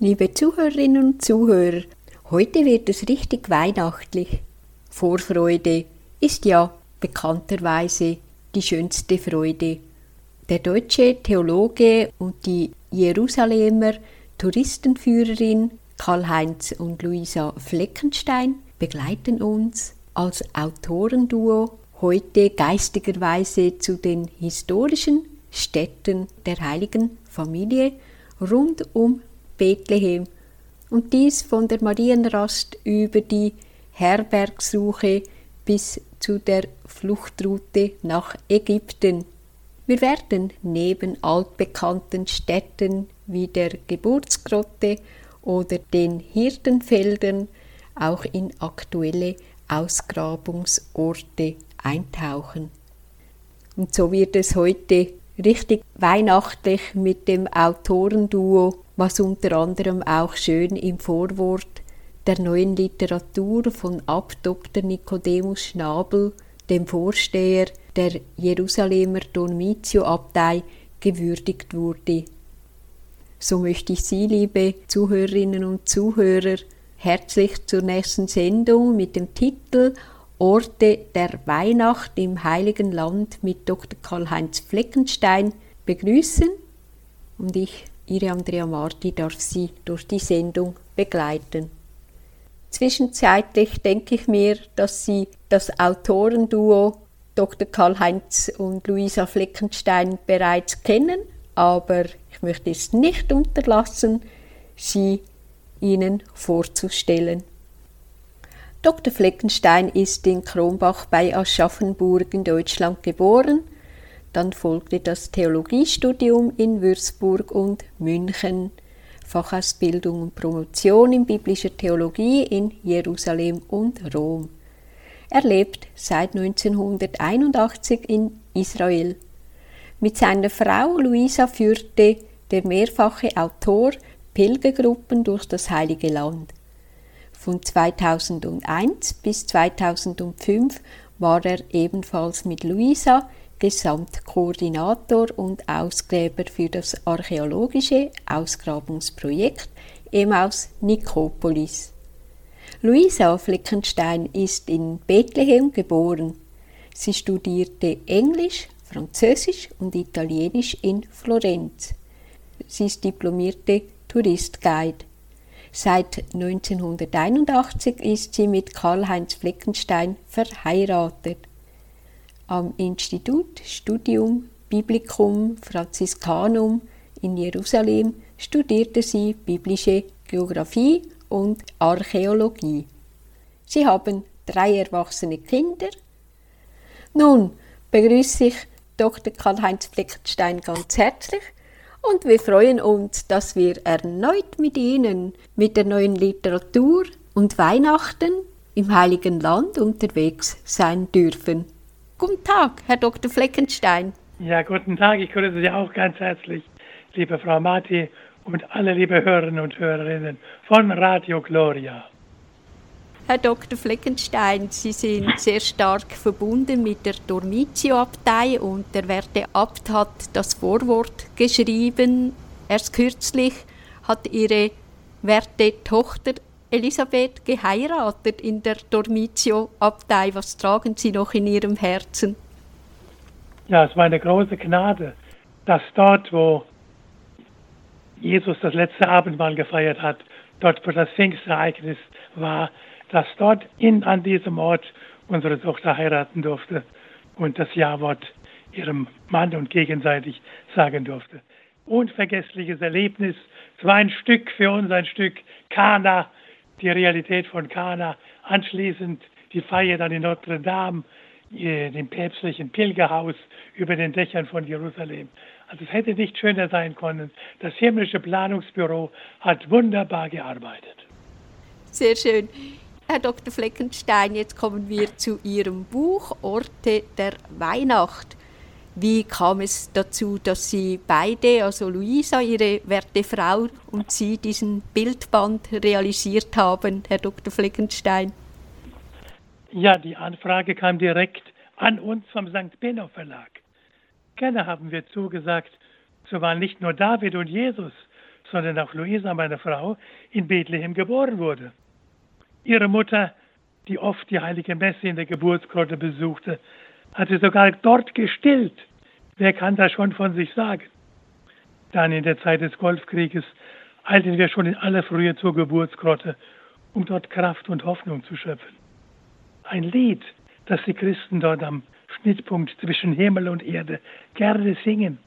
Liebe Zuhörerinnen und Zuhörer, heute wird es richtig weihnachtlich. Vorfreude ist ja bekannterweise die schönste Freude. Der deutsche Theologe und die Jerusalemer Touristenführerin Karl-Heinz und Luisa Fleckenstein begleiten uns als Autorenduo heute geistigerweise zu den historischen Städten der heiligen Familie rund um Bethlehem und dies von der Marienrast über die Herbergsuche bis zu der Fluchtroute nach Ägypten. Wir werden neben altbekannten Städten wie der Geburtsgrotte oder den Hirtenfeldern auch in aktuelle Ausgrabungsorte eintauchen. Und so wird es heute richtig weihnachtlich mit dem Autorenduo, was unter anderem auch schön im Vorwort der neuen Literatur von Abt Dr. Nicodemus Schnabel, dem Vorsteher der Jerusalemer Dormitio-Abtei, gewürdigt wurde. So möchte ich Sie, liebe Zuhörerinnen und Zuhörer, herzlich zur nächsten Sendung mit dem Titel Orte der Weihnacht im Heiligen Land mit Dr. Karl-Heinz Fleckenstein begrüßen und ich, Ihre Andrea Marti, darf Sie durch die Sendung begleiten. Zwischenzeitlich denke ich mir, dass Sie das Autorenduo Dr. Karl-Heinz und Luisa Fleckenstein bereits kennen, aber ich möchte es nicht unterlassen, sie Ihnen vorzustellen. Dr. Fleckenstein ist in Kronbach bei Aschaffenburg in Deutschland geboren. Dann folgte das Theologiestudium in Würzburg und München, Fachausbildung und Promotion in biblischer Theologie in Jerusalem und Rom. Er lebt seit 1981 in Israel. Mit seiner Frau Luisa führte der mehrfache Autor Pilgergruppen durch das Heilige Land. Von 2001 bis 2005 war er ebenfalls mit Luisa Gesamtkoordinator und Ausgräber für das archäologische Ausgrabungsprojekt Emaus Nikopolis. Luisa Fleckenstein ist in Bethlehem geboren. Sie studierte Englisch, Französisch und Italienisch in Florenz. Sie ist diplomierte Touristguide. Seit 1981 ist sie mit Karl-Heinz Fleckenstein verheiratet. Am Institut Studium Biblicum Franziskanum in Jerusalem studierte sie biblische Geographie und Archäologie. Sie haben drei erwachsene Kinder. Nun begrüße ich Dr. Karl-Heinz Fleckenstein ganz herzlich und wir freuen uns, dass wir erneut mit Ihnen mit der neuen Literatur und Weihnachten im Heiligen Land unterwegs sein dürfen. Guten Tag, Herr Dr. Fleckenstein. Ja, guten Tag. Ich grüße Sie auch ganz herzlich, liebe Frau Marti und alle liebe Hörerinnen und Hörerinnen von Radio Gloria. Herr Dr. Fleckenstein, Sie sind sehr stark verbunden mit der Dormitio-Abtei und der werte Abt hat das Vorwort geschrieben. Erst kürzlich hat Ihre werte Tochter Elisabeth geheiratet in der Dormitio-Abtei. Was tragen Sie noch in Ihrem Herzen? Ja, es war eine große Gnade, dass dort, wo Jesus das letzte Abendmahl gefeiert hat, dort, wo das Pfingstereignis war, dass dort in, an diesem Ort unsere Tochter heiraten durfte und das Ja-Wort ihrem Mann und gegenseitig sagen durfte. Unvergessliches Erlebnis. Es war ein Stück für uns, ein Stück Kana, die Realität von Kana. Anschließend die Feier dann in Notre Dame, äh, dem päpstlichen Pilgerhaus über den Dächern von Jerusalem. Also es hätte nicht schöner sein können. Das himmlische Planungsbüro hat wunderbar gearbeitet. Sehr schön. Herr Dr. Fleckenstein, jetzt kommen wir zu Ihrem Buch Orte der Weihnacht. Wie kam es dazu, dass Sie beide, also Luisa, Ihre werte Frau und Sie, diesen Bildband realisiert haben, Herr Dr. Fleckenstein? Ja, die Anfrage kam direkt an uns vom St. Benno Verlag. Gerne haben wir zugesagt, so waren nicht nur David und Jesus, sondern auch Luisa, meine Frau, in Bethlehem geboren wurde. Ihre Mutter, die oft die heilige Messe in der Geburtsgrotte besuchte, hatte sogar dort gestillt. Wer kann das schon von sich sagen? Dann in der Zeit des Golfkrieges eilten wir schon in aller Frühe zur Geburtsgrotte, um dort Kraft und Hoffnung zu schöpfen. Ein Lied, das die Christen dort am Schnittpunkt zwischen Himmel und Erde gerne singen,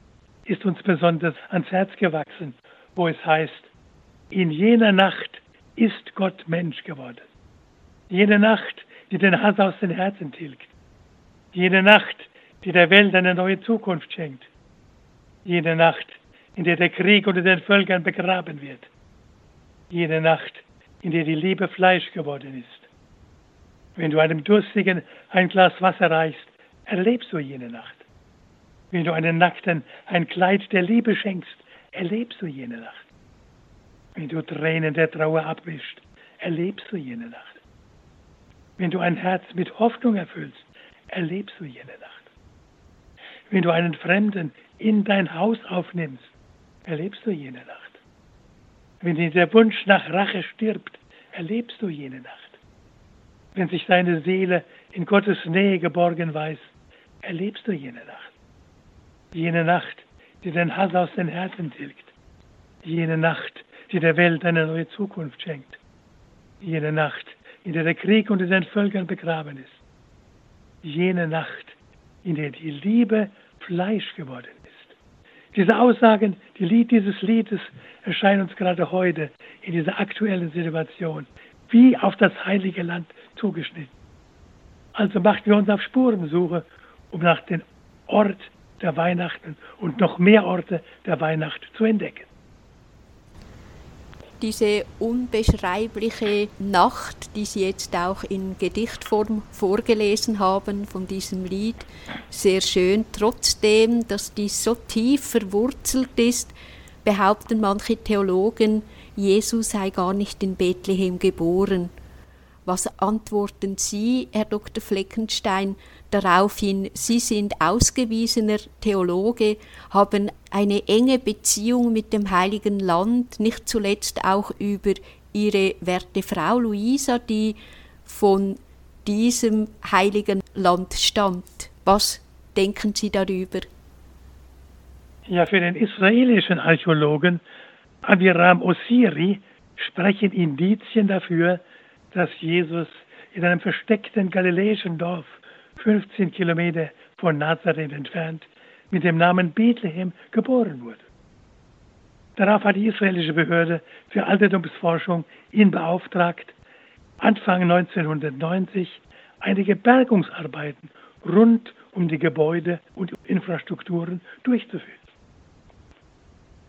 ist uns besonders ans Herz gewachsen, wo es heißt, in jener Nacht ist Gott Mensch geworden. Jene Nacht, die den Hass aus den Herzen tilgt. Jene Nacht, die der Welt eine neue Zukunft schenkt. Jene Nacht, in der der Krieg unter den Völkern begraben wird. Jene Nacht, in der die Liebe Fleisch geworden ist. Wenn du einem Durstigen ein Glas Wasser reichst, erlebst du jene Nacht. Wenn du einem Nackten ein Kleid der Liebe schenkst, erlebst du jene Nacht. Wenn du Tränen der Trauer abwischst, erlebst du jene Nacht. Wenn du ein Herz mit Hoffnung erfüllst, erlebst du jene Nacht. Wenn du einen Fremden in dein Haus aufnimmst, erlebst du jene Nacht. Wenn dir der Wunsch nach Rache stirbt, erlebst du jene Nacht. Wenn sich deine Seele in Gottes Nähe geborgen weiß, erlebst du jene Nacht. Jene Nacht, die den Hass aus den Herzen tilgt. Jene Nacht, die der Welt eine neue Zukunft schenkt. Jene Nacht, in der der Krieg unter den Völkern begraben ist. Jene Nacht, in der die Liebe Fleisch geworden ist. Diese Aussagen, die Lied dieses Liedes erscheinen uns gerade heute in dieser aktuellen Situation wie auf das heilige Land zugeschnitten. Also machten wir uns auf Spurensuche, um nach dem Ort der Weihnachten und noch mehr Orte der Weihnacht zu entdecken. Diese unbeschreibliche Nacht, die Sie jetzt auch in Gedichtform vorgelesen haben von diesem Lied, sehr schön. Trotzdem, dass dies so tief verwurzelt ist, behaupten manche Theologen, Jesus sei gar nicht in Bethlehem geboren. Was antworten Sie, Herr Dr. Fleckenstein, daraufhin? Sie sind ausgewiesener Theologe, haben eine enge Beziehung mit dem Heiligen Land, nicht zuletzt auch über Ihre werte Frau Luisa, die von diesem heiligen Land stammt. Was denken Sie darüber? Ja, für den israelischen Archäologen Abiram Osiri sprechen Indizien dafür, dass Jesus in einem versteckten galiläischen Dorf 15 Kilometer von Nazareth entfernt mit dem Namen Bethlehem geboren wurde. Darauf hat die israelische Behörde für Altertumsforschung ihn beauftragt, Anfang 1990 einige Bergungsarbeiten rund um die Gebäude und Infrastrukturen durchzuführen.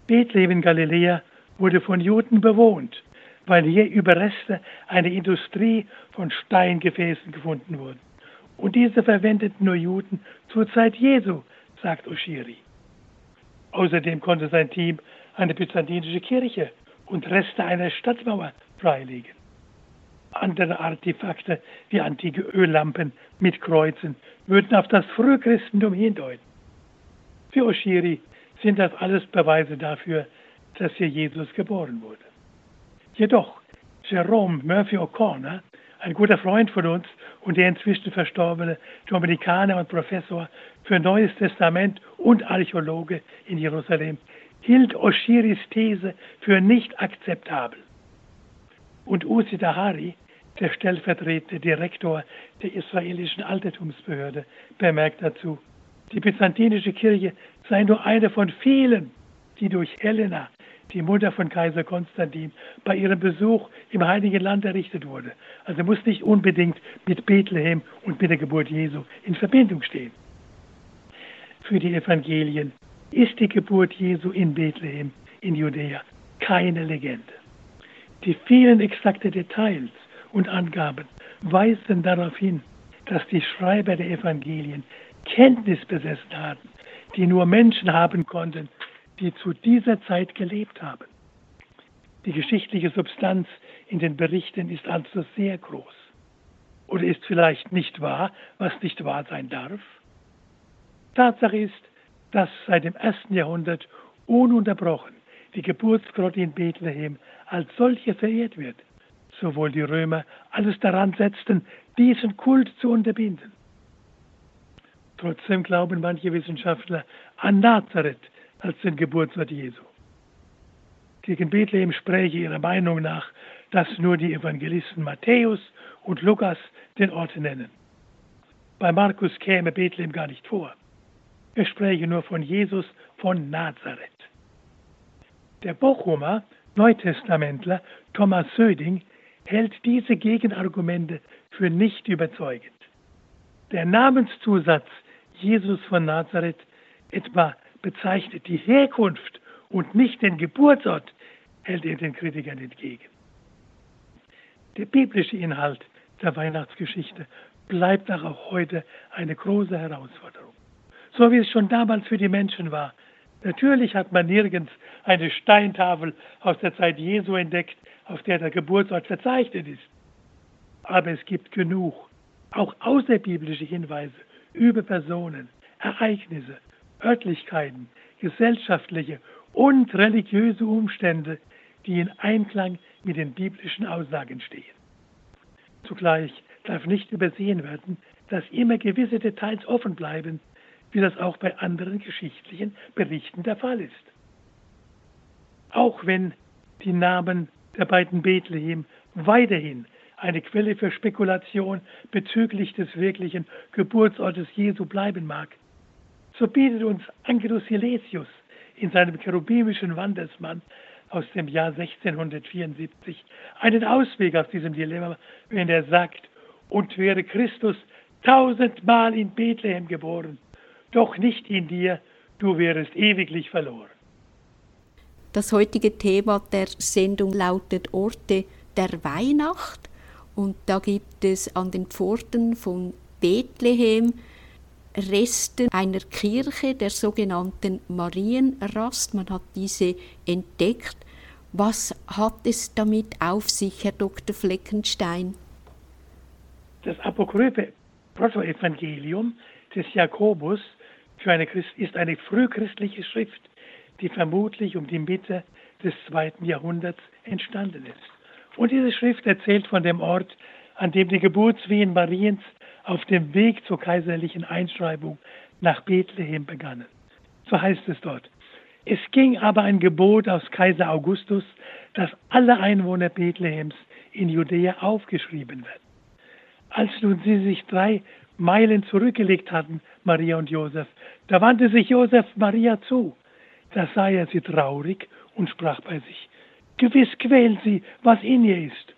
Bethlehem in Galiläa wurde von Juden bewohnt weil hier Überreste einer Industrie von Steingefäßen gefunden wurden. Und diese verwendeten nur Juden zur Zeit Jesu, sagt Oshiri. Außerdem konnte sein Team eine byzantinische Kirche und Reste einer Stadtmauer freilegen. Andere Artefakte wie antike Öllampen mit Kreuzen würden auf das Frühchristentum hindeuten. Für Oshiri sind das alles Beweise dafür, dass hier Jesus geboren wurde. Jedoch Jerome Murphy O'Connor, ein guter Freund von uns und der inzwischen verstorbene Dominikaner und Professor für Neues Testament und Archäologe in Jerusalem, hielt Oshiris These für nicht akzeptabel. Und Uzi Dahari, der stellvertretende Direktor der israelischen Altertumsbehörde, bemerkt dazu, die byzantinische Kirche sei nur eine von vielen, die durch Helena die Mutter von Kaiser Konstantin, bei ihrem Besuch im Heiligen Land errichtet wurde. Also muss nicht unbedingt mit Bethlehem und mit der Geburt Jesu in Verbindung stehen. Für die Evangelien ist die Geburt Jesu in Bethlehem in Judäa keine Legende. Die vielen exakten Details und Angaben weisen darauf hin, dass die Schreiber der Evangelien Kenntnis besessen hatten, die nur Menschen haben konnten, die zu dieser Zeit gelebt haben. Die geschichtliche Substanz in den Berichten ist also sehr groß. Oder ist vielleicht nicht wahr, was nicht wahr sein darf? Tatsache ist, dass seit dem ersten Jahrhundert ununterbrochen die Geburtsgrotte in Bethlehem als solche verehrt wird, sowohl die Römer alles daran setzten, diesen Kult zu unterbinden. Trotzdem glauben manche Wissenschaftler an Nazareth als den Geburtsort Jesu. Gegen Bethlehem spräche ihrer Meinung nach, dass nur die Evangelisten Matthäus und Lukas den Ort nennen. Bei Markus käme Bethlehem gar nicht vor. Er spräche nur von Jesus von Nazareth. Der Bochumer Neutestamentler Thomas Söding hält diese Gegenargumente für nicht überzeugend. Der Namenszusatz Jesus von Nazareth etwa bezeichnet die Herkunft und nicht den Geburtsort, hält er den Kritikern entgegen. Der biblische Inhalt der Weihnachtsgeschichte bleibt auch heute eine große Herausforderung. So wie es schon damals für die Menschen war. Natürlich hat man nirgends eine Steintafel aus der Zeit Jesu entdeckt, auf der der Geburtsort verzeichnet ist. Aber es gibt genug, auch außerbiblische Hinweise über Personen, Ereignisse, Örtlichkeiten, gesellschaftliche und religiöse Umstände, die in Einklang mit den biblischen Aussagen stehen. Zugleich darf nicht übersehen werden, dass immer gewisse Details offen bleiben, wie das auch bei anderen geschichtlichen Berichten der Fall ist. Auch wenn die Namen der beiden Bethlehem weiterhin eine Quelle für Spekulation bezüglich des wirklichen Geburtsortes Jesu bleiben mag, so bietet uns Angelus Silesius in seinem cherubimischen Wandersmann aus dem Jahr 1674 einen Ausweg aus diesem Dilemma, wenn er sagt, und wäre Christus tausendmal in Bethlehem geboren, doch nicht in dir, du wärest ewiglich verloren. Das heutige Thema der Sendung lautet Orte der Weihnacht und da gibt es an den Pforten von Bethlehem Reste einer Kirche, der sogenannten Marienrast. Man hat diese entdeckt. Was hat es damit auf sich, Herr Dr. Fleckenstein? Das apokryphe Protoevangelium des Jakobus eine ist eine frühchristliche Schrift, die vermutlich um die Mitte des zweiten Jahrhunderts entstanden ist. Und diese Schrift erzählt von dem Ort, an dem die Geburtswehen Mariens auf dem Weg zur kaiserlichen Einschreibung nach Bethlehem begannen. So heißt es dort. Es ging aber ein Gebot aus Kaiser Augustus, dass alle Einwohner Bethlehems in Judäa aufgeschrieben werden. Als nun sie sich drei Meilen zurückgelegt hatten, Maria und Josef, da wandte sich Josef Maria zu. Da sah er sie traurig und sprach bei sich, Gewiss quält sie, was in ihr ist.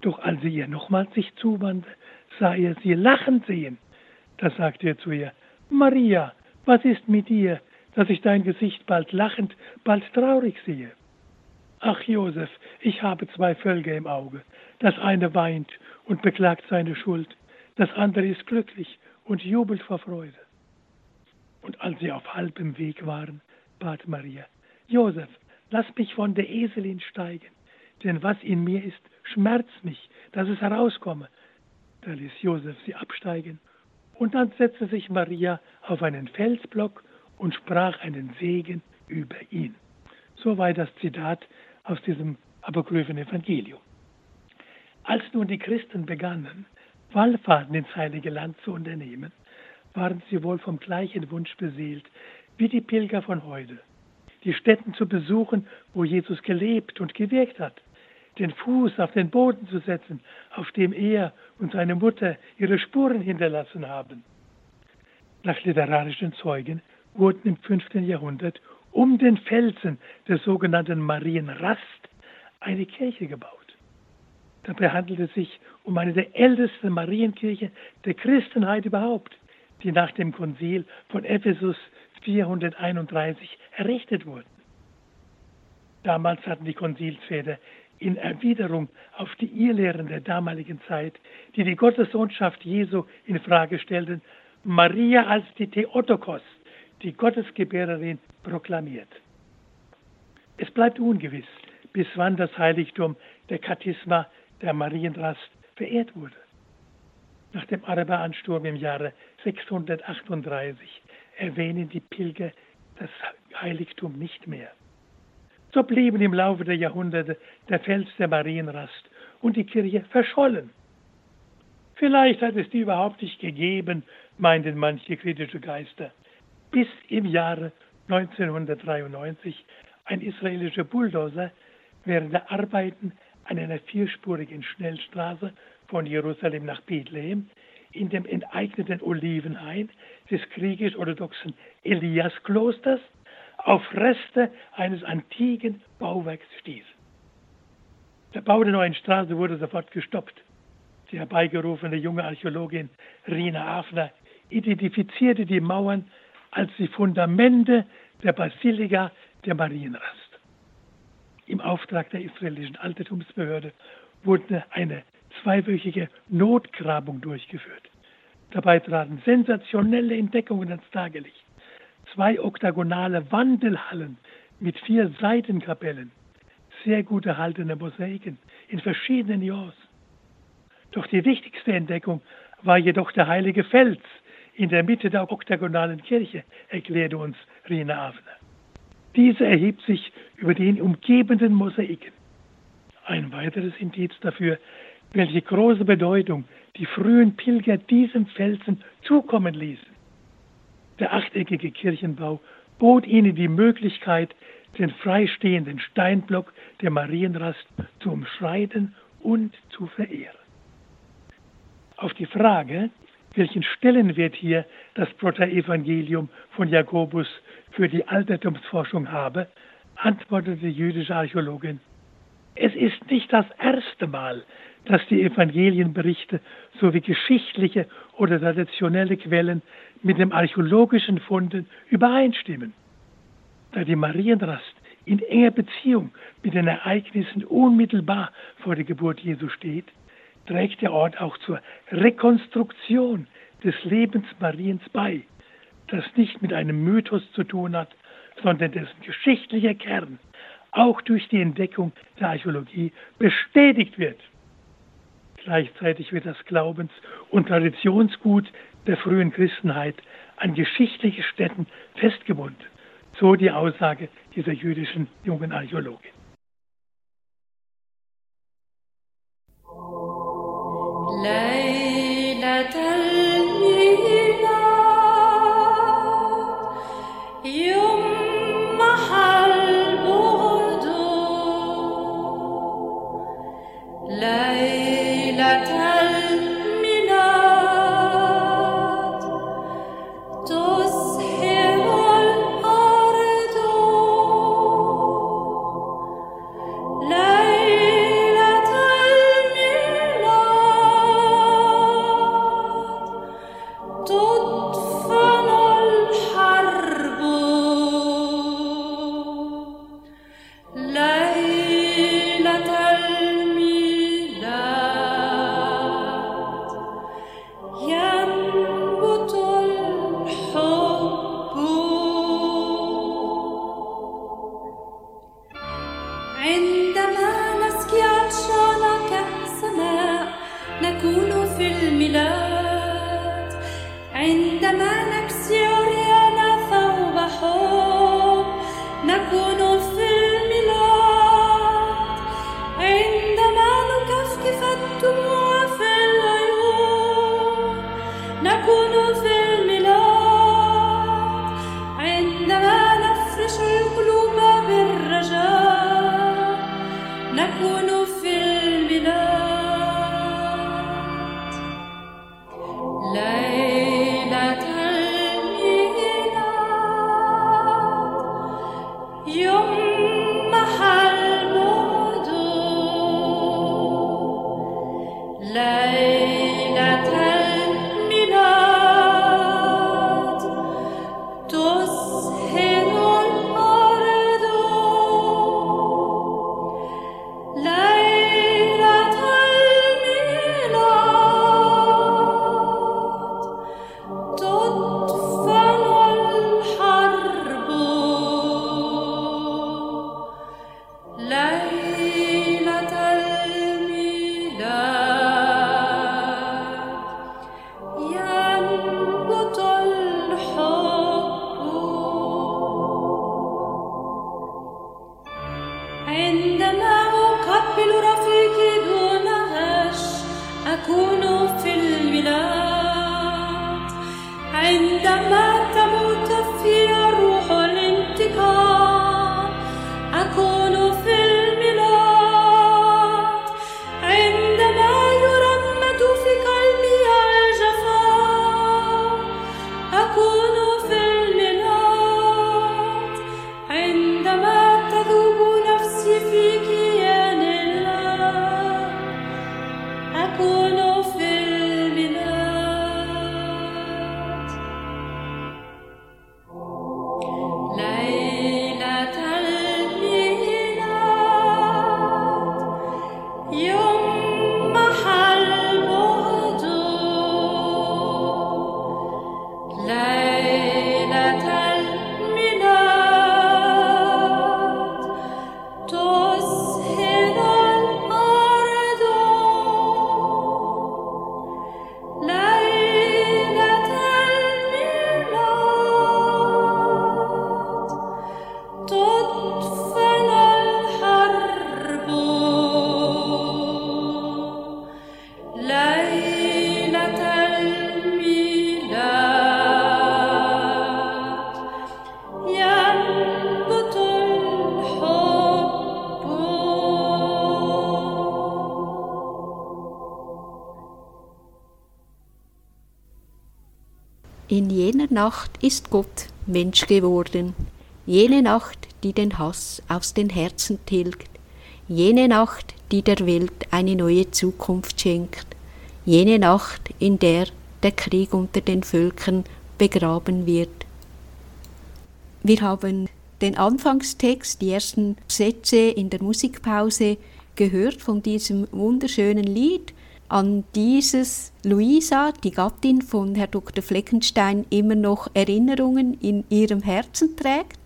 Doch als sie ihr nochmals sich zuwandte, sah er sie lachend sehen. Da sagte er zu ihr, Maria, was ist mit dir, dass ich dein Gesicht bald lachend, bald traurig sehe? Ach, Josef, ich habe zwei Völker im Auge. Das eine weint und beklagt seine Schuld, das andere ist glücklich und jubelt vor Freude. Und als sie auf halbem Weg waren, bat Maria, Josef, lass mich von der Eselin steigen, denn was in mir ist, schmerzt mich, dass es herauskomme. Da ließ Josef sie absteigen, und dann setzte sich Maria auf einen Felsblock und sprach einen Segen über ihn. Soweit das Zitat aus diesem apokryphen Evangelium. Als nun die Christen begannen, Wallfahrten ins Heilige Land zu unternehmen, waren sie wohl vom gleichen Wunsch beseelt wie die Pilger von heute, die Städten zu besuchen, wo Jesus gelebt und gewirkt hat, den Fuß auf den Boden zu setzen, auf dem er und seine Mutter ihre Spuren hinterlassen haben. Nach literarischen Zeugen wurden im 5. Jahrhundert um den Felsen der sogenannten Marienrast eine Kirche gebaut. Dabei handelt es sich um eine der ältesten Marienkirchen der Christenheit überhaupt, die nach dem Konzil von Ephesus 431 errichtet wurden. Damals hatten die Konzilsväter in Erwiderung auf die Irrlehren der damaligen Zeit, die die Gottessohnschaft Jesu in Frage stellten, Maria als die Theotokos, die Gottesgebärerin, proklamiert. Es bleibt ungewiss, bis wann das Heiligtum der Kathisma der Marienrast verehrt wurde. Nach dem Araberansturm im Jahre 638 erwähnen die Pilger das Heiligtum nicht mehr. So blieben im Laufe der Jahrhunderte der Fels der Marienrast und die Kirche verschollen. Vielleicht hat es die überhaupt nicht gegeben, meinten manche kritische Geister, bis im Jahre 1993 ein israelischer Bulldozer während der Arbeiten an einer vierspurigen Schnellstraße von Jerusalem nach Bethlehem in dem enteigneten Olivenhain des griechisch-orthodoxen Elias-Klosters auf Reste eines antiken Bauwerks stieß. Der Bau der neuen Straße wurde sofort gestoppt. Die herbeigerufene junge Archäologin Rina Afner identifizierte die Mauern als die Fundamente der Basilika der Marienrast. Im Auftrag der israelischen Altertumsbehörde wurde eine zweiwöchige Notgrabung durchgeführt. Dabei traten sensationelle Entdeckungen ans Tageslicht. Zwei oktagonale Wandelhallen mit vier Seitenkapellen, sehr gut erhaltene Mosaiken in verschiedenen Nuancen. Doch die wichtigste Entdeckung war jedoch der heilige Fels in der Mitte der oktagonalen Kirche, erklärte uns Rina Avner. Diese erhebt sich über den umgebenden Mosaiken. Ein weiteres Indiz dafür, welche große Bedeutung die frühen Pilger diesem Felsen zukommen ließen. Der achteckige Kirchenbau bot ihnen die Möglichkeit, den freistehenden Steinblock der Marienrast zu umschreiten und zu verehren. Auf die Frage, welchen Stellenwert hier das Protoevangelium von Jakobus für die Altertumsforschung habe, antwortete die jüdische Archäologin, es ist nicht das erste Mal, dass die Evangelienberichte sowie geschichtliche oder traditionelle Quellen mit dem archäologischen Funden übereinstimmen. Da die Marienrast in enger Beziehung mit den Ereignissen unmittelbar vor der Geburt Jesu steht, trägt der Ort auch zur Rekonstruktion des Lebens Mariens bei, das nicht mit einem Mythos zu tun hat, sondern dessen geschichtlicher Kern auch durch die Entdeckung der Archäologie bestätigt wird. Gleichzeitig wird das Glaubens- und Traditionsgut der frühen Christenheit an geschichtliche Stätten festgebunden. So die Aussage dieser jüdischen jungen Archäologin. Learn. Nacht ist Gott Mensch geworden, jene Nacht, die den Hass aus den Herzen tilgt, jene Nacht, die der Welt eine neue Zukunft schenkt, jene Nacht, in der der Krieg unter den Völkern begraben wird. Wir haben den Anfangstext, die ersten Sätze in der Musikpause gehört von diesem wunderschönen Lied, an dieses Luisa, die Gattin von Herr Dr. Fleckenstein, immer noch Erinnerungen in ihrem Herzen trägt,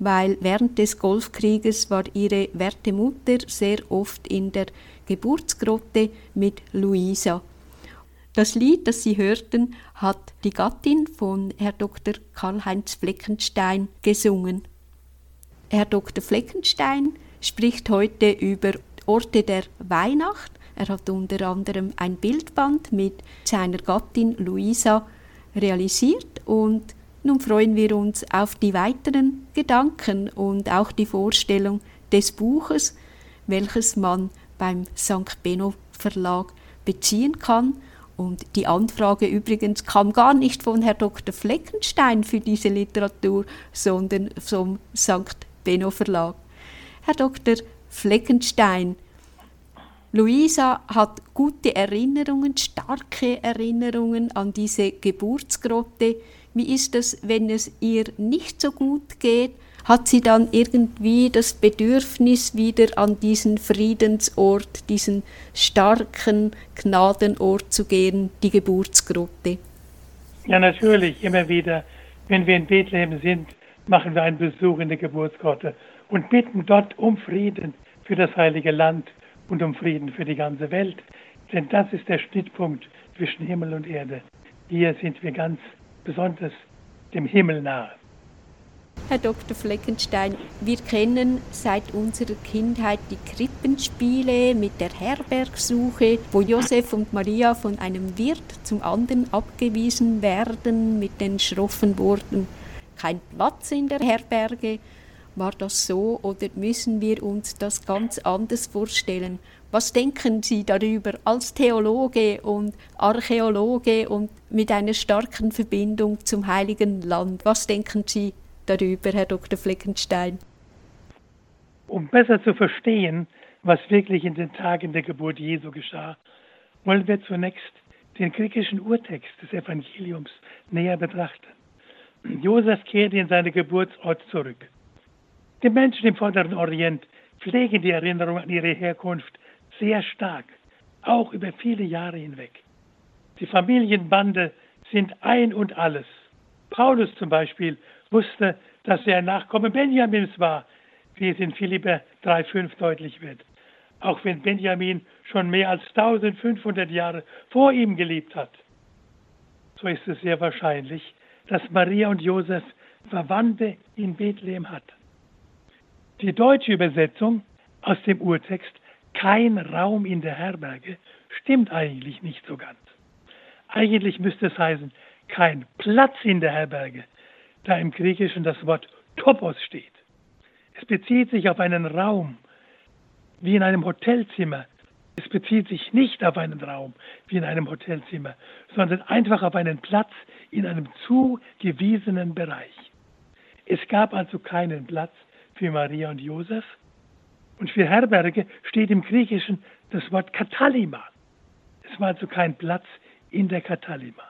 weil während des Golfkrieges war ihre werte Mutter sehr oft in der Geburtsgrotte mit Luisa. Das Lied, das Sie hörten, hat die Gattin von Herr Dr. Karl-Heinz Fleckenstein gesungen. Herr Dr. Fleckenstein spricht heute über Orte der Weihnacht er hat unter anderem ein Bildband mit seiner Gattin Luisa realisiert und nun freuen wir uns auf die weiteren Gedanken und auch die Vorstellung des Buches, welches man beim St. Benno Verlag beziehen kann. Und die Anfrage übrigens kam gar nicht von Herrn Dr. Fleckenstein für diese Literatur, sondern vom St. Benno Verlag. Herr Dr. Fleckenstein, Luisa hat gute Erinnerungen, starke Erinnerungen an diese Geburtsgrotte. Wie ist es, wenn es ihr nicht so gut geht? Hat sie dann irgendwie das Bedürfnis, wieder an diesen Friedensort, diesen starken Gnadenort zu gehen, die Geburtsgrotte? Ja, natürlich, immer wieder. Wenn wir in Bethlehem sind, machen wir einen Besuch in der Geburtsgrotte und bitten dort um Frieden für das heilige Land und um Frieden für die ganze Welt. Denn das ist der Schnittpunkt zwischen Himmel und Erde. Hier sind wir ganz besonders dem Himmel nahe. Herr Dr. Fleckenstein, wir kennen seit unserer Kindheit die Krippenspiele mit der Herbergsuche, wo Josef und Maria von einem Wirt zum anderen abgewiesen werden mit den schroffen Worten kein Platz in der Herberge war das so oder müssen wir uns das ganz anders vorstellen? Was denken Sie darüber als Theologe und Archäologe und mit einer starken Verbindung zum Heiligen Land? Was denken Sie darüber, Herr Dr. Fleckenstein? Um besser zu verstehen, was wirklich in den Tagen der Geburt Jesu geschah, wollen wir zunächst den griechischen Urtext des Evangeliums näher betrachten. Josef kehrte in seinen Geburtsort zurück. Die Menschen im Vorderen Orient pflegen die Erinnerung an ihre Herkunft sehr stark, auch über viele Jahre hinweg. Die Familienbande sind ein und alles. Paulus zum Beispiel wusste, dass er ein Nachkomme Benjamins war, wie es in Philipper 3,5 deutlich wird. Auch wenn Benjamin schon mehr als 1500 Jahre vor ihm gelebt hat. So ist es sehr wahrscheinlich, dass Maria und Josef Verwandte in Bethlehem hatten. Die deutsche Übersetzung aus dem Urtext kein Raum in der Herberge stimmt eigentlich nicht so ganz. Eigentlich müsste es heißen, kein Platz in der Herberge, da im Griechischen das Wort Topos steht. Es bezieht sich auf einen Raum, wie in einem Hotelzimmer. Es bezieht sich nicht auf einen Raum, wie in einem Hotelzimmer, sondern einfach auf einen Platz in einem zugewiesenen Bereich. Es gab also keinen Platz für Maria und Josef. Und für Herberge steht im Griechischen das Wort Katalima. Es war also kein Platz in der Katalima.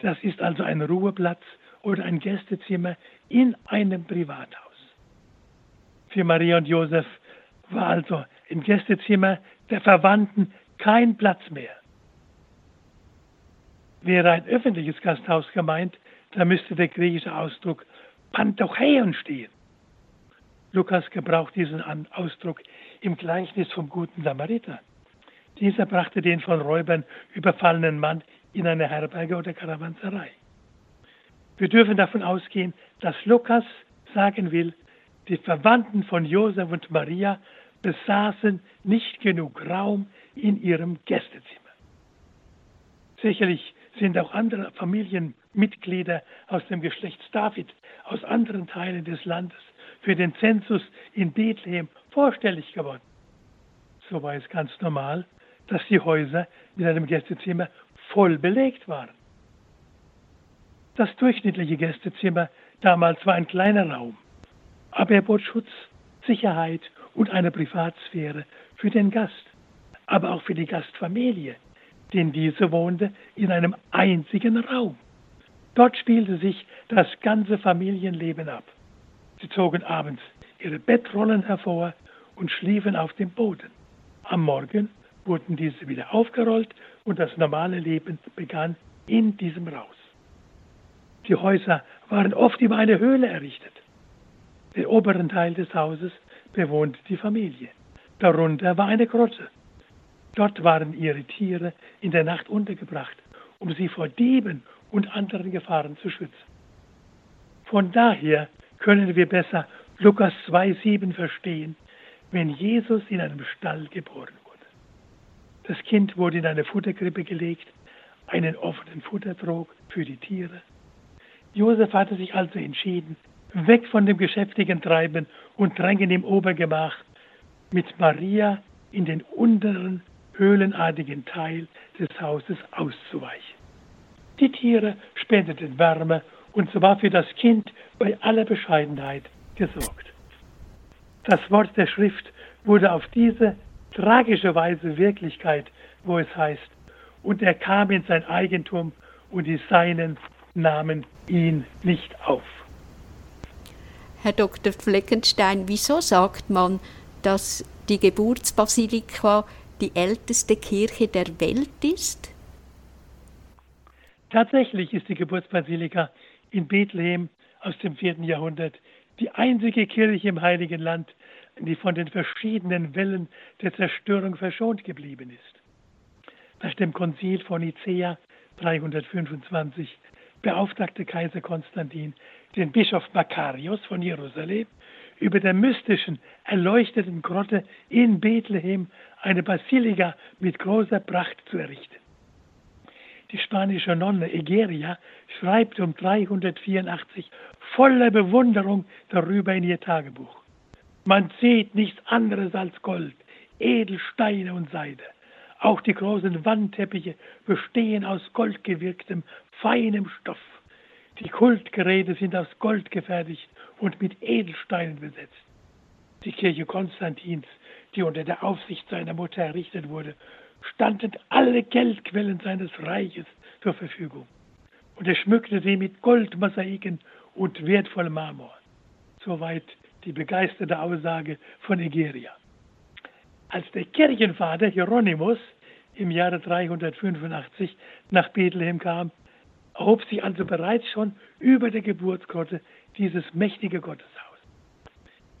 Das ist also ein Ruheplatz oder ein Gästezimmer in einem Privathaus. Für Maria und Josef war also im Gästezimmer der Verwandten kein Platz mehr. Wäre ein öffentliches Gasthaus gemeint, da müsste der griechische Ausdruck Pantochäon stehen. Lukas gebraucht diesen Ausdruck im Gleichnis vom guten Samariter. Dieser brachte den von Räubern überfallenen Mann in eine Herberge oder Karawanserei. Wir dürfen davon ausgehen, dass Lukas sagen will, die Verwandten von Josef und Maria besaßen nicht genug Raum in ihrem Gästezimmer. Sicherlich sind auch andere Familienmitglieder aus dem Geschlecht David aus anderen Teilen des Landes für den Zensus in Bethlehem vorstellig geworden. So war es ganz normal, dass die Häuser mit einem Gästezimmer voll belegt waren. Das durchschnittliche Gästezimmer damals war ein kleiner Raum, aber er bot Schutz, Sicherheit und eine Privatsphäre für den Gast, aber auch für die Gastfamilie, denn diese wohnte in einem einzigen Raum. Dort spielte sich das ganze Familienleben ab. Sie zogen abends ihre Bettrollen hervor und schliefen auf dem Boden. Am Morgen wurden diese wieder aufgerollt und das normale Leben begann in diesem Haus. Die Häuser waren oft über eine Höhle errichtet. Den oberen Teil des Hauses bewohnte die Familie. Darunter war eine Grotte. Dort waren ihre Tiere in der Nacht untergebracht, um sie vor Dieben und anderen Gefahren zu schützen. Von daher können wir besser Lukas 2,7 verstehen, wenn Jesus in einem Stall geboren wurde. Das Kind wurde in eine Futterkrippe gelegt, einen offenen Futtertrog für die Tiere. Josef hatte sich also entschieden, weg von dem geschäftigen Treiben und Drängen im Obergemach, mit Maria in den unteren, höhlenartigen Teil des Hauses auszuweichen. Die Tiere spendeten Wärme und so war für das Kind bei aller Bescheidenheit gesorgt. Das Wort der Schrift wurde auf diese tragische Weise Wirklichkeit, wo es heißt, und er kam in sein Eigentum und die Seinen nahmen ihn nicht auf. Herr Dr. Fleckenstein, wieso sagt man, dass die Geburtsbasilika die älteste Kirche der Welt ist? Tatsächlich ist die Geburtsbasilika in Bethlehem aus dem vierten Jahrhundert die einzige Kirche im Heiligen Land, die von den verschiedenen Wellen der Zerstörung verschont geblieben ist. Nach dem Konzil von Nicea 325 beauftragte Kaiser Konstantin den Bischof Makarios von Jerusalem, über der mystischen, erleuchteten Grotte in Bethlehem eine Basilika mit großer Pracht zu errichten. Die spanische Nonne Egeria schreibt um 384 voller Bewunderung darüber in ihr Tagebuch. Man sieht nichts anderes als Gold, Edelsteine und Seide. Auch die großen Wandteppiche bestehen aus goldgewirktem, feinem Stoff. Die Kultgeräte sind aus Gold gefertigt und mit Edelsteinen besetzt. Die Kirche Konstantins, die unter der Aufsicht seiner Mutter errichtet wurde, standen alle Geldquellen seines Reiches zur Verfügung. Und er schmückte sie mit Goldmosaiken und wertvollem Marmor. Soweit die begeisterte Aussage von Egeria. Als der Kirchenvater Hieronymus im Jahre 385 nach Bethlehem kam, erhob sich also bereits schon über der Geburtsgrotte dieses mächtige Gotteshaus.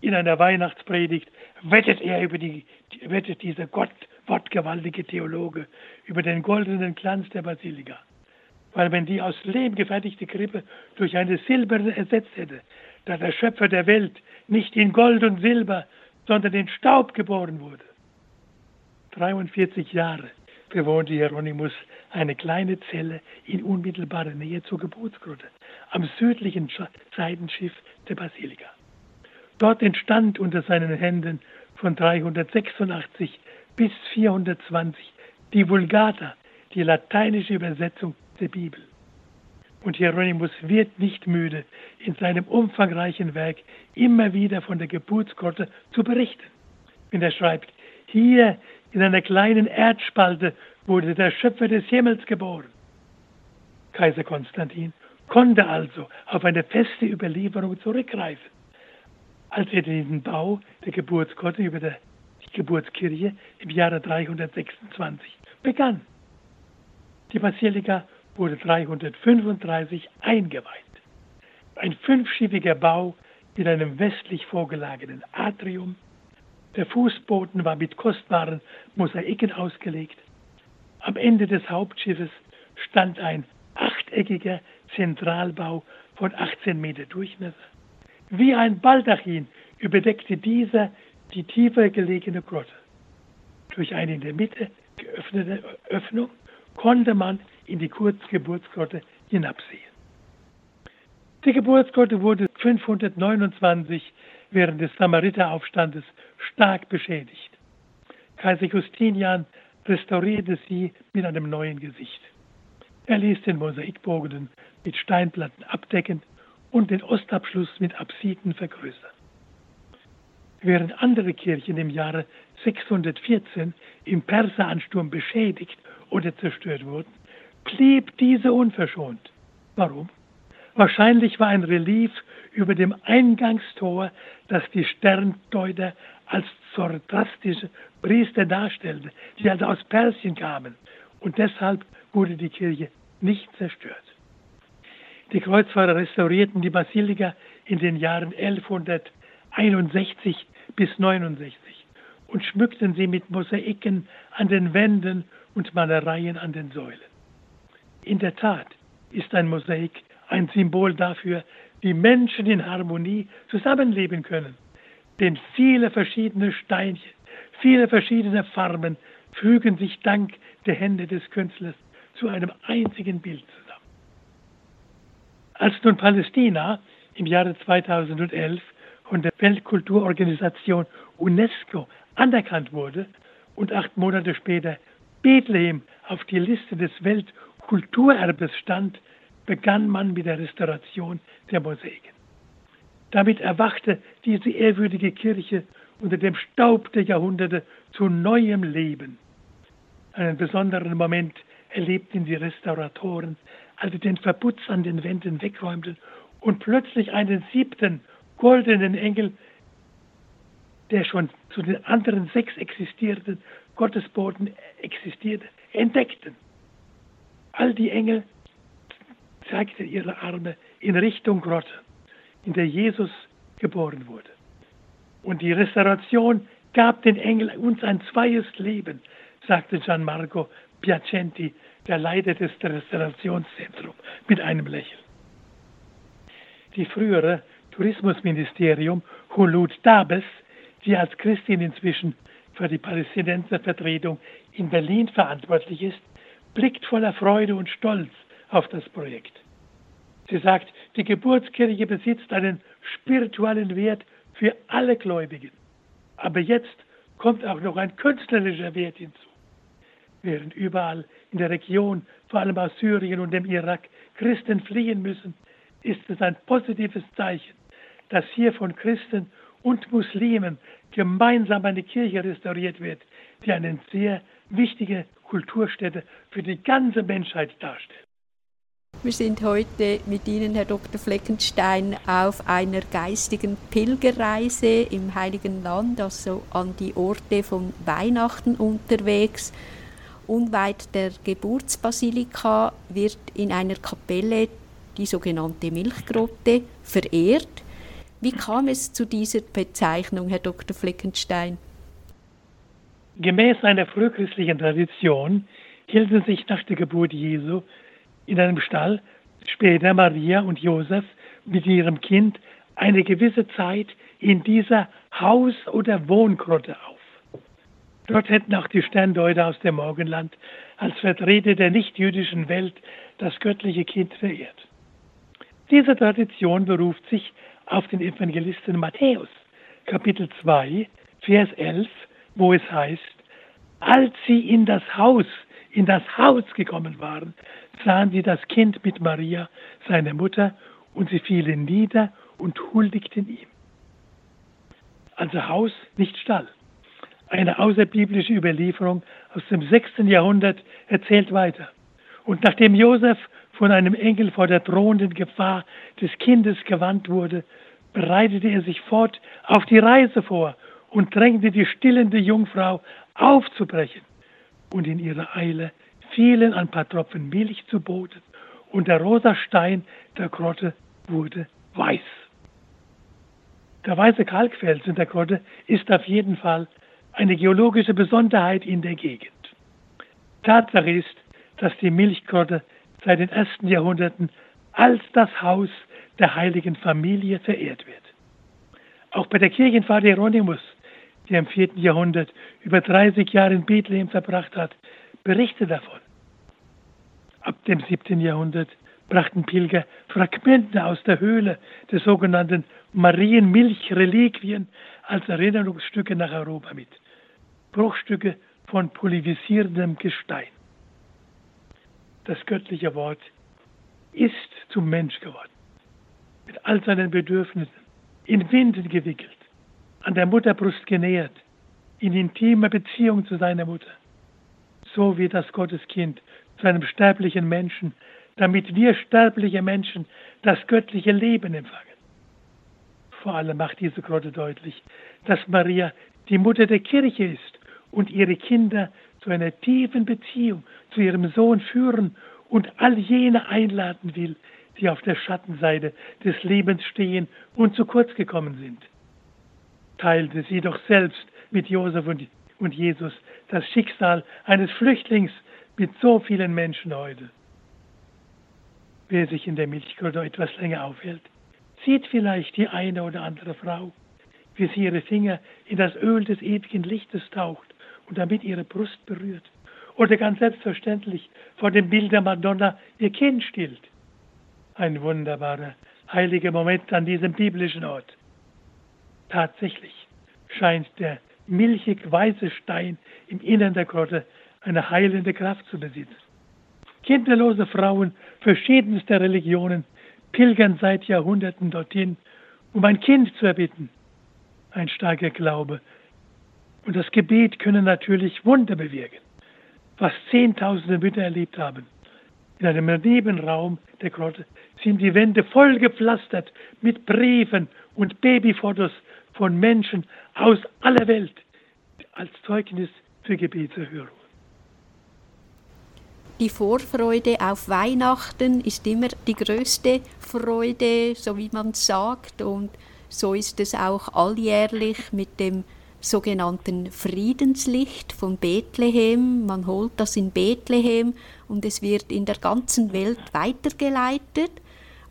In einer Weihnachtspredigt wettet er über die, wettet dieser Gott, wortgewaltige Theologe über den goldenen Glanz der Basilika. Weil wenn die aus Lehm gefertigte Krippe durch eine silberne ersetzt hätte, da der Schöpfer der Welt nicht in Gold und Silber, sondern in Staub geboren wurde. 43 Jahre bewohnte Hieronymus eine kleine Zelle in unmittelbarer Nähe zur Geburtsgrotte am südlichen Seitenschiff der Basilika. Dort entstand unter seinen Händen von 386 bis 420 die Vulgata, die lateinische Übersetzung der Bibel. Und Hieronymus wird nicht müde, in seinem umfangreichen Werk immer wieder von der Geburtsgrotte zu berichten. Wenn er schreibt, hier in einer kleinen Erdspalte wurde der Schöpfer des Himmels geboren. Kaiser Konstantin konnte also auf eine feste Überlieferung zurückgreifen. Als er den Bau der Geburtsgrotte über der Geburtskirche im Jahre 326 begann. Die Basilika wurde 335 eingeweiht. Ein fünfschiffiger Bau mit einem westlich vorgelagerten Atrium. Der Fußboden war mit kostbaren Mosaiken ausgelegt. Am Ende des Hauptschiffes stand ein achteckiger Zentralbau von 18 Meter Durchmesser. Wie ein Baldachin überdeckte dieser die tiefer gelegene Grotte. Durch eine in der Mitte geöffnete Öffnung konnte man in die Kurzgeburtsgrotte hinabsehen. Die Geburtsgrotte wurde 529 während des Samariteraufstandes stark beschädigt. Kaiser Justinian restaurierte sie mit einem neuen Gesicht. Er ließ den Mosaikbogen mit Steinplatten abdecken und den Ostabschluss mit Apsiden vergrößern. Während andere Kirchen im Jahre 614 im Perseransturm beschädigt oder zerstört wurden, blieb diese unverschont. Warum? Wahrscheinlich war ein Relief über dem Eingangstor, das die Sterndeuter als zoroastrische Priester darstellte, die also aus Persien kamen. Und deshalb wurde die Kirche nicht zerstört. Die Kreuzfahrer restaurierten die Basilika in den Jahren 1161 bis 69 und schmückten sie mit Mosaiken an den Wänden und Malereien an den Säulen. In der Tat ist ein Mosaik ein Symbol dafür, wie Menschen in Harmonie zusammenleben können. Denn viele verschiedene Steinchen, viele verschiedene Farben fügen sich dank der Hände des Künstlers zu einem einzigen Bild zusammen. Als nun Palästina im Jahre 2011 von der Weltkulturorganisation UNESCO anerkannt wurde und acht Monate später Bethlehem auf die Liste des Weltkulturerbes stand, begann man mit der Restauration der Mosaiken. Damit erwachte diese ehrwürdige Kirche unter dem Staub der Jahrhunderte zu neuem Leben. Einen besonderen Moment erlebten die Restauratoren, als sie den Verputz an den Wänden wegräumten und plötzlich einen siebten goldenen Engel, der schon zu den anderen sechs existierenden Gottesboten existierte, entdeckten. All die Engel zeigten ihre Arme in Richtung Grotte, in der Jesus geboren wurde. Und die Restauration gab den Engel uns ein zweies Leben, sagte Gianmarco Piacenti, der Leiter des Restaurationszentrums, mit einem Lächeln. Die frühere Tourismusministerium Hulud Dabes, die als Christin inzwischen für die Palästinenservertretung in Berlin verantwortlich ist, blickt voller Freude und Stolz auf das Projekt. Sie sagt, die Geburtskirche besitzt einen spirituellen Wert für alle Gläubigen. Aber jetzt kommt auch noch ein künstlerischer Wert hinzu. Während überall in der Region, vor allem aus Syrien und dem Irak, Christen fliehen müssen, ist es ein positives Zeichen, dass hier von Christen und Muslimen gemeinsam eine Kirche restauriert wird, die eine sehr wichtige Kulturstätte für die ganze Menschheit darstellt. Wir sind heute mit Ihnen, Herr Dr. Fleckenstein, auf einer geistigen Pilgerreise im Heiligen Land, also an die Orte von Weihnachten unterwegs. Unweit der Geburtsbasilika wird in einer Kapelle die sogenannte Milchgrotte verehrt. Wie kam es zu dieser Bezeichnung, Herr Dr. Fleckenstein? Gemäß einer frühchristlichen Tradition hielten sich nach der Geburt Jesu in einem Stall später Maria und Josef mit ihrem Kind eine gewisse Zeit in dieser Haus- oder Wohngrotte auf. Dort hätten auch die Sterndeuter aus dem Morgenland als Vertreter der nichtjüdischen Welt das göttliche Kind verehrt. Diese Tradition beruft sich auf den Evangelisten Matthäus, Kapitel 2, Vers 11, wo es heißt, als sie in das Haus, in das Haus gekommen waren, sahen sie das Kind mit Maria, seine Mutter, und sie fielen nieder und huldigten ihm. Also Haus, nicht Stall. Eine außerbiblische Überlieferung aus dem 6. Jahrhundert erzählt weiter. Und nachdem Josef von einem Engel vor der drohenden Gefahr des Kindes gewandt wurde, bereitete er sich fort auf die Reise vor und drängte die stillende Jungfrau aufzubrechen. Und in ihrer Eile fielen ein paar Tropfen Milch zu Boden und der rosa Stein der Grotte wurde weiß. Der weiße Kalkfelsen der Grotte ist auf jeden Fall eine geologische Besonderheit in der Gegend. Tatsache ist, dass die Milchgrotte seit den ersten Jahrhunderten als das Haus der heiligen Familie verehrt wird. Auch bei der Kirchenfahrt Hieronymus, der im 4. Jahrhundert über 30 Jahre in Bethlehem verbracht hat, berichtet davon. Ab dem 7. Jahrhundert brachten Pilger Fragmente aus der Höhle der sogenannten Marienmilchreliquien als Erinnerungsstücke nach Europa mit. Bruchstücke von polyvisierendem Gestein. Das göttliche Wort ist zum Mensch geworden, mit all seinen Bedürfnissen, in Winden gewickelt, an der Mutterbrust genährt, in intimer Beziehung zu seiner Mutter. So wie das Gotteskind zu einem sterblichen Menschen, damit wir sterbliche Menschen das göttliche Leben empfangen. Vor allem macht diese Grotte deutlich, dass Maria die Mutter der Kirche ist und ihre Kinder zu einer tiefen Beziehung zu ihrem Sohn führen und all jene einladen will, die auf der Schattenseite des Lebens stehen und zu kurz gekommen sind. Teilte sie doch selbst mit Josef und, und Jesus das Schicksal eines Flüchtlings mit so vielen Menschen heute. Wer sich in der Milchgrotte etwas länger aufhält, sieht vielleicht die eine oder andere Frau, wie sie ihre Finger in das Öl des ewigen Lichtes taucht und damit ihre Brust berührt. Oder ganz selbstverständlich vor dem Bild der Madonna ihr Kind stillt. Ein wunderbarer, heiliger Moment an diesem biblischen Ort. Tatsächlich scheint der milchig weiße Stein im Innern der Grotte eine heilende Kraft zu besitzen. Kinderlose Frauen verschiedenster Religionen pilgern seit Jahrhunderten dorthin, um ein Kind zu erbitten. Ein starker Glaube und das Gebet können natürlich Wunder bewirken, was Zehntausende Mütter erlebt haben. In einem Nebenraum der Grotte sind die Wände voll gepflastert mit Briefen und Babyfotos von Menschen aus aller Welt als Zeugnis für Gebetserhörung. Die Vorfreude auf Weihnachten ist immer die größte Freude, so wie man sagt. Und so ist es auch alljährlich mit dem sogenannten Friedenslicht von Bethlehem. Man holt das in Bethlehem und es wird in der ganzen Welt weitergeleitet.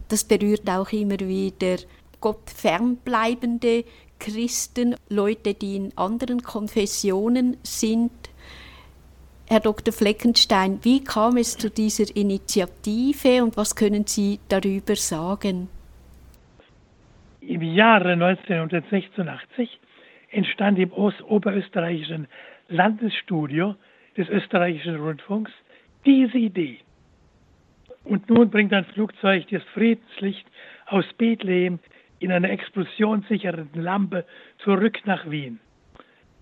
Das berührt auch immer wieder Gott fernbleibende Christen, Leute, die in anderen Konfessionen sind. Herr Dr. Fleckenstein, wie kam es zu dieser Initiative und was können Sie darüber sagen? Im Jahre 1986 entstand im oberösterreichischen Landesstudio des österreichischen Rundfunks diese Idee. Und nun bringt ein Flugzeug das Friedenslicht aus Bethlehem in einer explosionssichernden Lampe zurück nach Wien.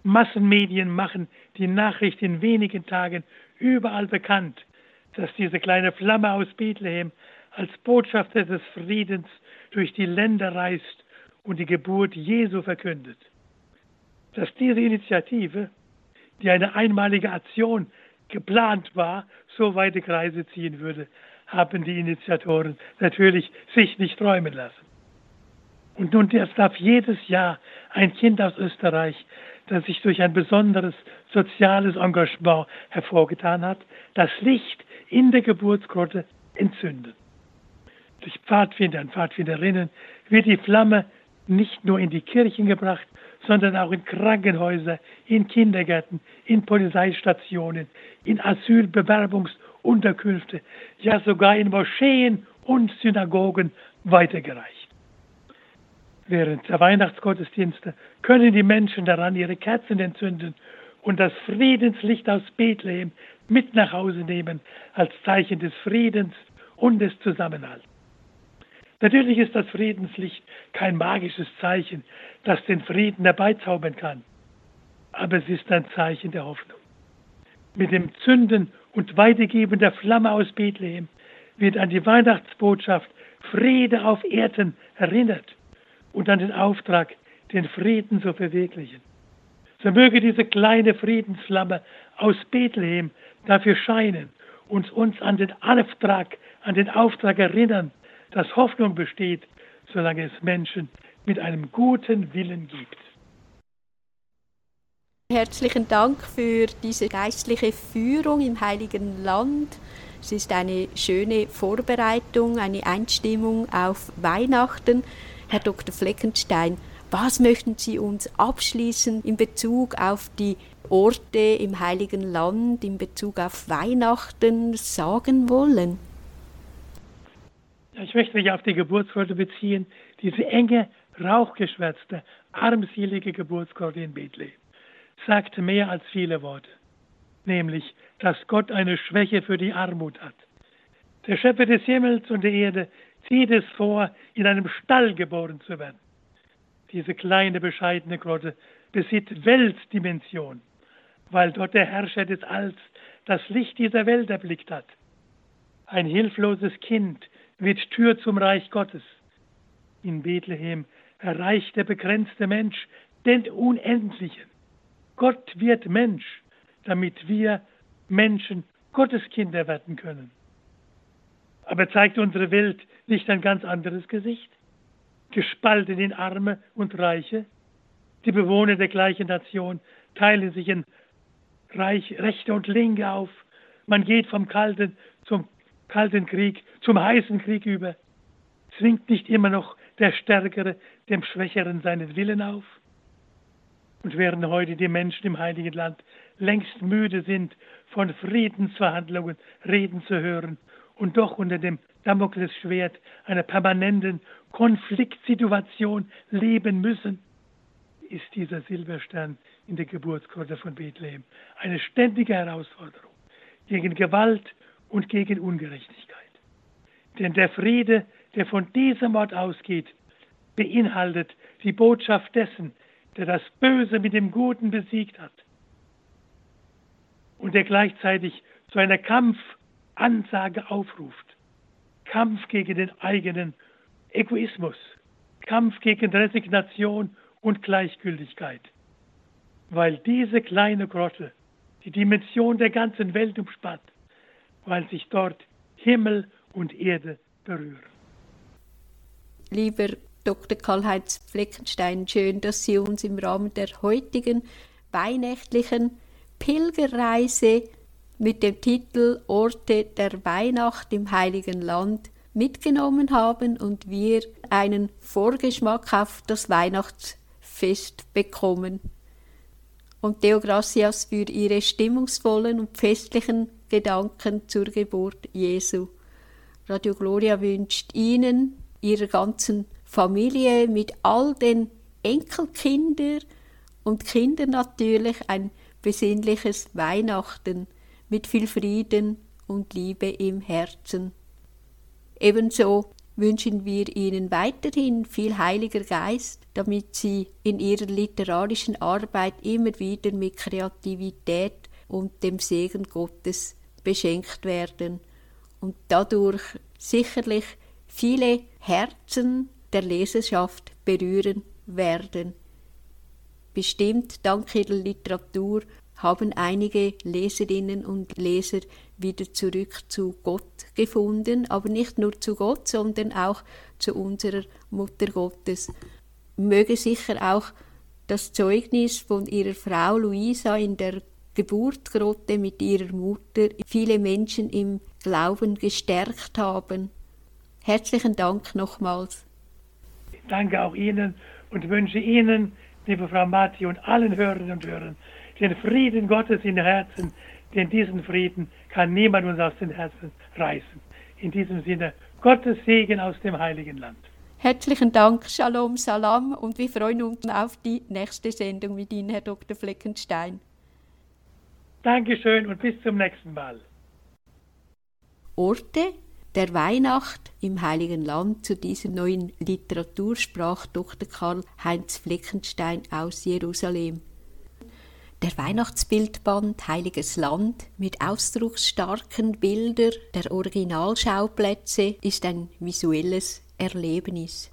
Massenmedien machen die Nachricht in wenigen Tagen überall bekannt, dass diese kleine Flamme aus Bethlehem als Botschafter des Friedens durch die Länder reist und die Geburt Jesu verkündet dass diese Initiative, die eine einmalige Aktion geplant war, so weite Kreise ziehen würde, haben die Initiatoren natürlich sich nicht träumen lassen. Und nun darf jedes Jahr ein Kind aus Österreich, das sich durch ein besonderes soziales Engagement hervorgetan hat, das Licht in der Geburtsgrotte entzünden. Durch Pfadfinder und Pfadfinderinnen wird die Flamme nicht nur in die Kirchen gebracht, sondern auch in Krankenhäuser, in Kindergärten, in Polizeistationen, in Asylbewerbungsunterkünfte, ja sogar in Moscheen und Synagogen weitergereicht. Während der Weihnachtsgottesdienste können die Menschen daran ihre Kerzen entzünden und das Friedenslicht aus Bethlehem mit nach Hause nehmen als Zeichen des Friedens und des Zusammenhalts. Natürlich ist das Friedenslicht kein magisches Zeichen, das den Frieden herbeizaubern kann, aber es ist ein Zeichen der Hoffnung. Mit dem Zünden und Weitergeben der Flamme aus Bethlehem wird an die Weihnachtsbotschaft Friede auf Erden erinnert und an den Auftrag, den Frieden zu verwirklichen. So möge diese kleine Friedensflamme aus Bethlehem dafür scheinen und uns an den Auftrag, an den Auftrag erinnern, dass Hoffnung besteht, solange es Menschen mit einem guten Willen gibt. Herzlichen Dank für diese geistliche Führung im Heiligen Land. Es ist eine schöne Vorbereitung, eine Einstimmung auf Weihnachten. Herr Dr. Fleckenstein, was möchten Sie uns abschließend in Bezug auf die Orte im Heiligen Land, in Bezug auf Weihnachten sagen wollen? Ich möchte mich auf die Geburtskorte beziehen, diese enge, rauchgeschwärzte, armselige Geburtskorte in Bethlehem sagt mehr als viele Worte, nämlich, dass Gott eine Schwäche für die Armut hat. Der Schöpfer des Himmels und der Erde zieht es vor, in einem Stall geboren zu werden. Diese kleine, bescheidene Grotte besitzt Weltdimension, weil dort der Herrscher des Alls das Licht dieser Welt erblickt hat. Ein hilfloses Kind wird Tür zum Reich Gottes. In Bethlehem erreicht der begrenzte Mensch den Unendlichen. Gott wird Mensch, damit wir Menschen Gotteskinder werden können. Aber zeigt unsere Welt nicht ein ganz anderes Gesicht? Gespalten in Arme und Reiche? Die Bewohner der gleichen Nation teilen sich in Reich, Rechte und Linke auf. Man geht vom Kalten Kalten Krieg, zum heißen Krieg über. Zwingt nicht immer noch der Stärkere dem Schwächeren seinen Willen auf? Und während heute die Menschen im Heiligen Land längst müde sind, von Friedensverhandlungen reden zu hören, und doch unter dem Damoklesschwert einer permanenten Konfliktsituation leben müssen, ist dieser Silberstern in der Geburtskorte von Bethlehem eine ständige Herausforderung gegen Gewalt und gegen Ungerechtigkeit. Denn der Friede, der von diesem Ort ausgeht, beinhaltet die Botschaft dessen, der das Böse mit dem Guten besiegt hat und der gleichzeitig zu einer Kampf Ansage aufruft. Kampf gegen den eigenen Egoismus, Kampf gegen Resignation und Gleichgültigkeit. Weil diese kleine Grotte die Dimension der ganzen Welt umspannt, weil sich dort Himmel und Erde berühren. Lieber Dr. Karl-Heinz Fleckenstein, schön, dass Sie uns im Rahmen der heutigen weihnachtlichen Pilgerreise mit dem Titel Orte der Weihnacht im Heiligen Land mitgenommen haben und wir einen Vorgeschmack auf das Weihnachtsfest bekommen. Und Deo Gracias für Ihre stimmungsvollen und festlichen Gedanken zur Geburt Jesu. Radio Gloria wünscht Ihnen, Ihrer ganzen Familie mit all den Enkelkindern und Kindern natürlich ein besinnliches Weihnachten mit viel Frieden und Liebe im Herzen. Ebenso wünschen wir Ihnen weiterhin viel Heiliger Geist, damit Sie in Ihrer literarischen Arbeit immer wieder mit Kreativität und dem Segen Gottes beschenkt werden und dadurch sicherlich viele Herzen der Leserschaft berühren werden. Bestimmt dank Ihrer Literatur haben einige Leserinnen und Leser wieder zurück zu Gott gefunden, aber nicht nur zu Gott, sondern auch zu unserer Mutter Gottes. Möge sicher auch das Zeugnis von ihrer Frau Luisa in der Geburtsgrotte mit ihrer Mutter viele Menschen im Glauben gestärkt haben. Herzlichen Dank nochmals. Danke auch Ihnen und wünsche Ihnen, liebe Frau Matti und allen Hörerinnen und Hörern, den Frieden Gottes in den Herzen, denn diesen Frieden kann niemand uns aus den Herzen reißen. In diesem Sinne, Gottes Segen aus dem Heiligen Land. Herzlichen Dank, Shalom, Salam und wir freuen uns auf die nächste Sendung mit Ihnen, Herr Dr. Fleckenstein. Dankeschön und bis zum nächsten Mal. Orte der Weihnacht im Heiligen Land zu dieser neuen Literatur sprach Dr. Karl-Heinz Fleckenstein aus Jerusalem. Der Weihnachtsbildband Heiliges Land mit ausdrucksstarken Bildern der Originalschauplätze ist ein visuelles Erlebnis.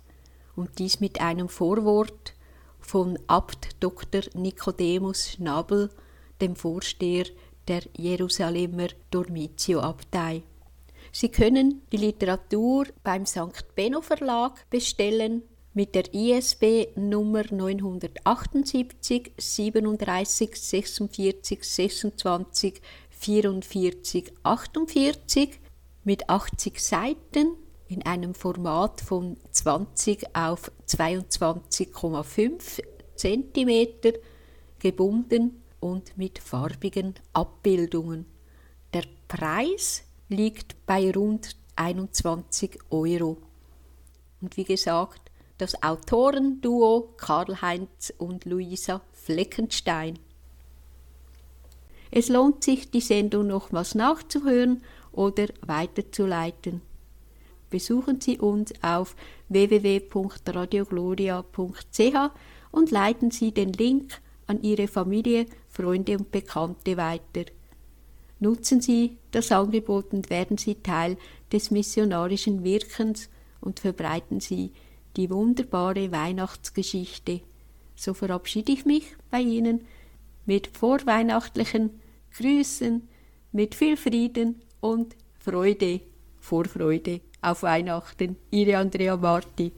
Und dies mit einem Vorwort von Abt Dr. Nicodemus Schnabel, dem Vorsteher der Jerusalemer Dormitio-Abtei. Sie können die Literatur beim St. Benno Verlag bestellen mit der ISB Nummer 978 37 46 26 44 48 mit 80 Seiten in einem Format von 20 auf 22,5 cm gebunden und mit farbigen Abbildungen. Der Preis liegt bei rund 21 Euro. Und wie gesagt, das Autorenduo Karl-Heinz und Luisa Fleckenstein. Es lohnt sich, die Sendung nochmals nachzuhören oder weiterzuleiten. Besuchen Sie uns auf www.radiogloria.ch und leiten Sie den Link an Ihre Familie, Freunde und Bekannte weiter. Nutzen Sie das Angebot und werden Sie Teil des missionarischen Wirkens und verbreiten Sie die wunderbare Weihnachtsgeschichte. So verabschiede ich mich bei Ihnen mit vorweihnachtlichen Grüßen, mit viel Frieden und Freude, Vorfreude auf Weihnachten. Ihre Andrea Marti.